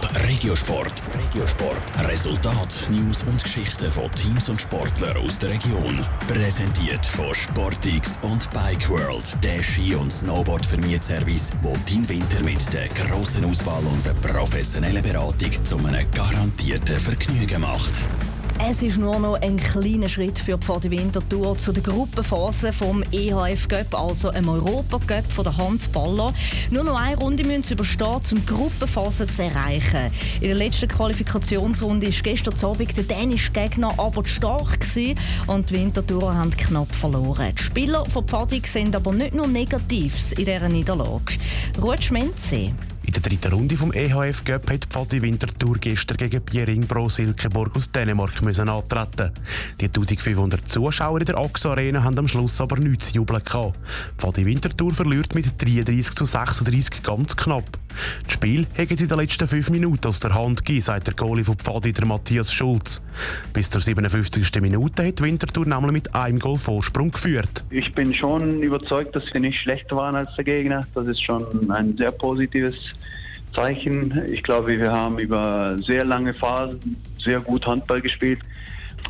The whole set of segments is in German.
Top Regiosport. Regiosport. Resultat, News und Geschichten von Teams und Sportlern aus der Region. Präsentiert von Sportix und Bike World. Der Ski- und snowboard service wo dein Winter mit der grossen Auswahl und der professionellen Beratung zu einem garantierten Vergnügen macht. Es ist nur noch ein kleiner Schritt für die Pfadi Winterthur zu der Gruppenphase vom EHF Cup, also einem Europa von der Handballer. Nur noch eine Runde müssen sie überstehen, um die Gruppenphase zu erreichen. In der letzten Qualifikationsrunde war gestern Abend der dänische Gegner aber stark und die Winterthur haben knapp verloren. Die Spieler von Pfadi sehen aber nicht nur Negatives in dieser Niederlage. Ruhe Schmenzi. In der dritten Runde vom EHF Cup hat Pfadi Winterthur gestern gegen Biering Pro Silkeborg aus Dänemark müssen antreten. Die 1500 Zuschauer in der AXO Arena haben am Schluss aber nichts zu jubeln gehabt. Pfadi Winterthur verliert mit 33 zu 36 ganz knapp. Das Spiel haben sie in den letzten fünf Minuten aus der Hand gegeben, sagt der Goalie von Pfadi, der Matthias Schulz. Bis zur 57. Minute hat Winterthur nämlich mit einem Goal Vorsprung geführt. Ich bin schon überzeugt, dass wir nicht schlechter waren als der Gegner. Das ist schon ein sehr positives Zeichen. Ich glaube, wir haben über sehr lange Phasen sehr gut Handball gespielt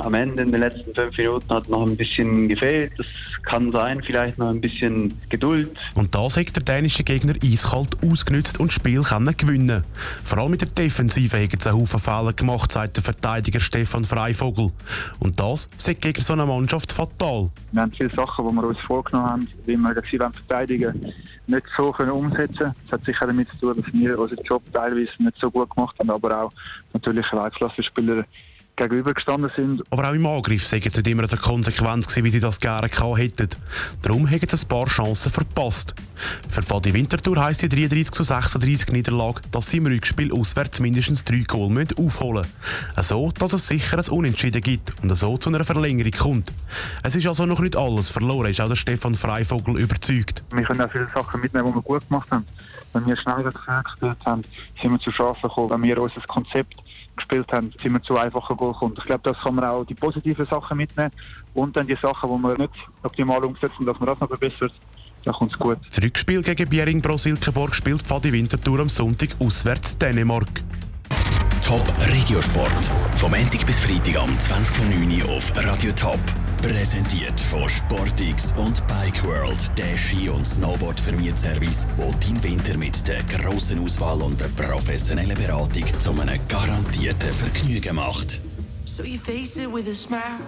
am Ende in den letzten fünf Minuten hat noch ein bisschen gefehlt. Das kann sein, vielleicht noch ein bisschen Geduld. Und das hat der dänische Gegner eiskalt ausgenutzt und das Spiel können gewinnen. Vor allem mit der Defensive haben sie einen Haufen Fehler gemacht, sagt der Verteidiger Stefan Freivogel. Und das sagt gegen so eine Mannschaft fatal. Wir haben viele Sachen, die wir uns vorgenommen haben, wie wir sie verteidigen nicht so können umsetzen Das hat sicher damit zu tun, dass wir unseren Job teilweise nicht so gut gemacht haben, aber auch natürlich Weltklasse-Spieler gegenübergestanden sind. Aber auch im Angriff sei es nicht immer so konsequent gewesen, wie sie das gerne hätten. Darum haben sie ein paar Chancen verpasst. Für Fadi Winterthur heisst die 33 zu 36 Niederlage, dass sie im Rückspiel auswärts mindestens drei Goal aufholen müssen. So, dass es sicher ein Unentschieden gibt und so zu einer Verlängerung kommt. Es ist also noch nicht alles verloren, ist auch der Stefan Freivogel überzeugt. Wir können auch viele Sachen mitnehmen, die wir gut gemacht haben. Wenn wir schneller gespielt haben, sind wir zu Chancen gekommen. Wenn wir unser Konzept gespielt haben, sind wir zu einfachen Goal gekommen. Ich glaube, das kann man auch die positiven Sachen mitnehmen und dann die Sachen, die wir nicht optimal umsetzen, dass man das noch verbessert. Dann kommt gut. Das Rückspiel gegen Biering Pro Silkeborg spielt Pfadi Winterthur am Sonntag auswärts Dänemark. Top Regiosport. Vom Montag bis Freitag am 20.09. auf Radio Top. Präsentiert von Sportix und Bike World, der Ski- und Snowboard-Vermietservice, wo dein Winter mit der grossen Auswahl und der professionellen Beratung zu einem garantierten Vergnügen macht. So you face it with a smile.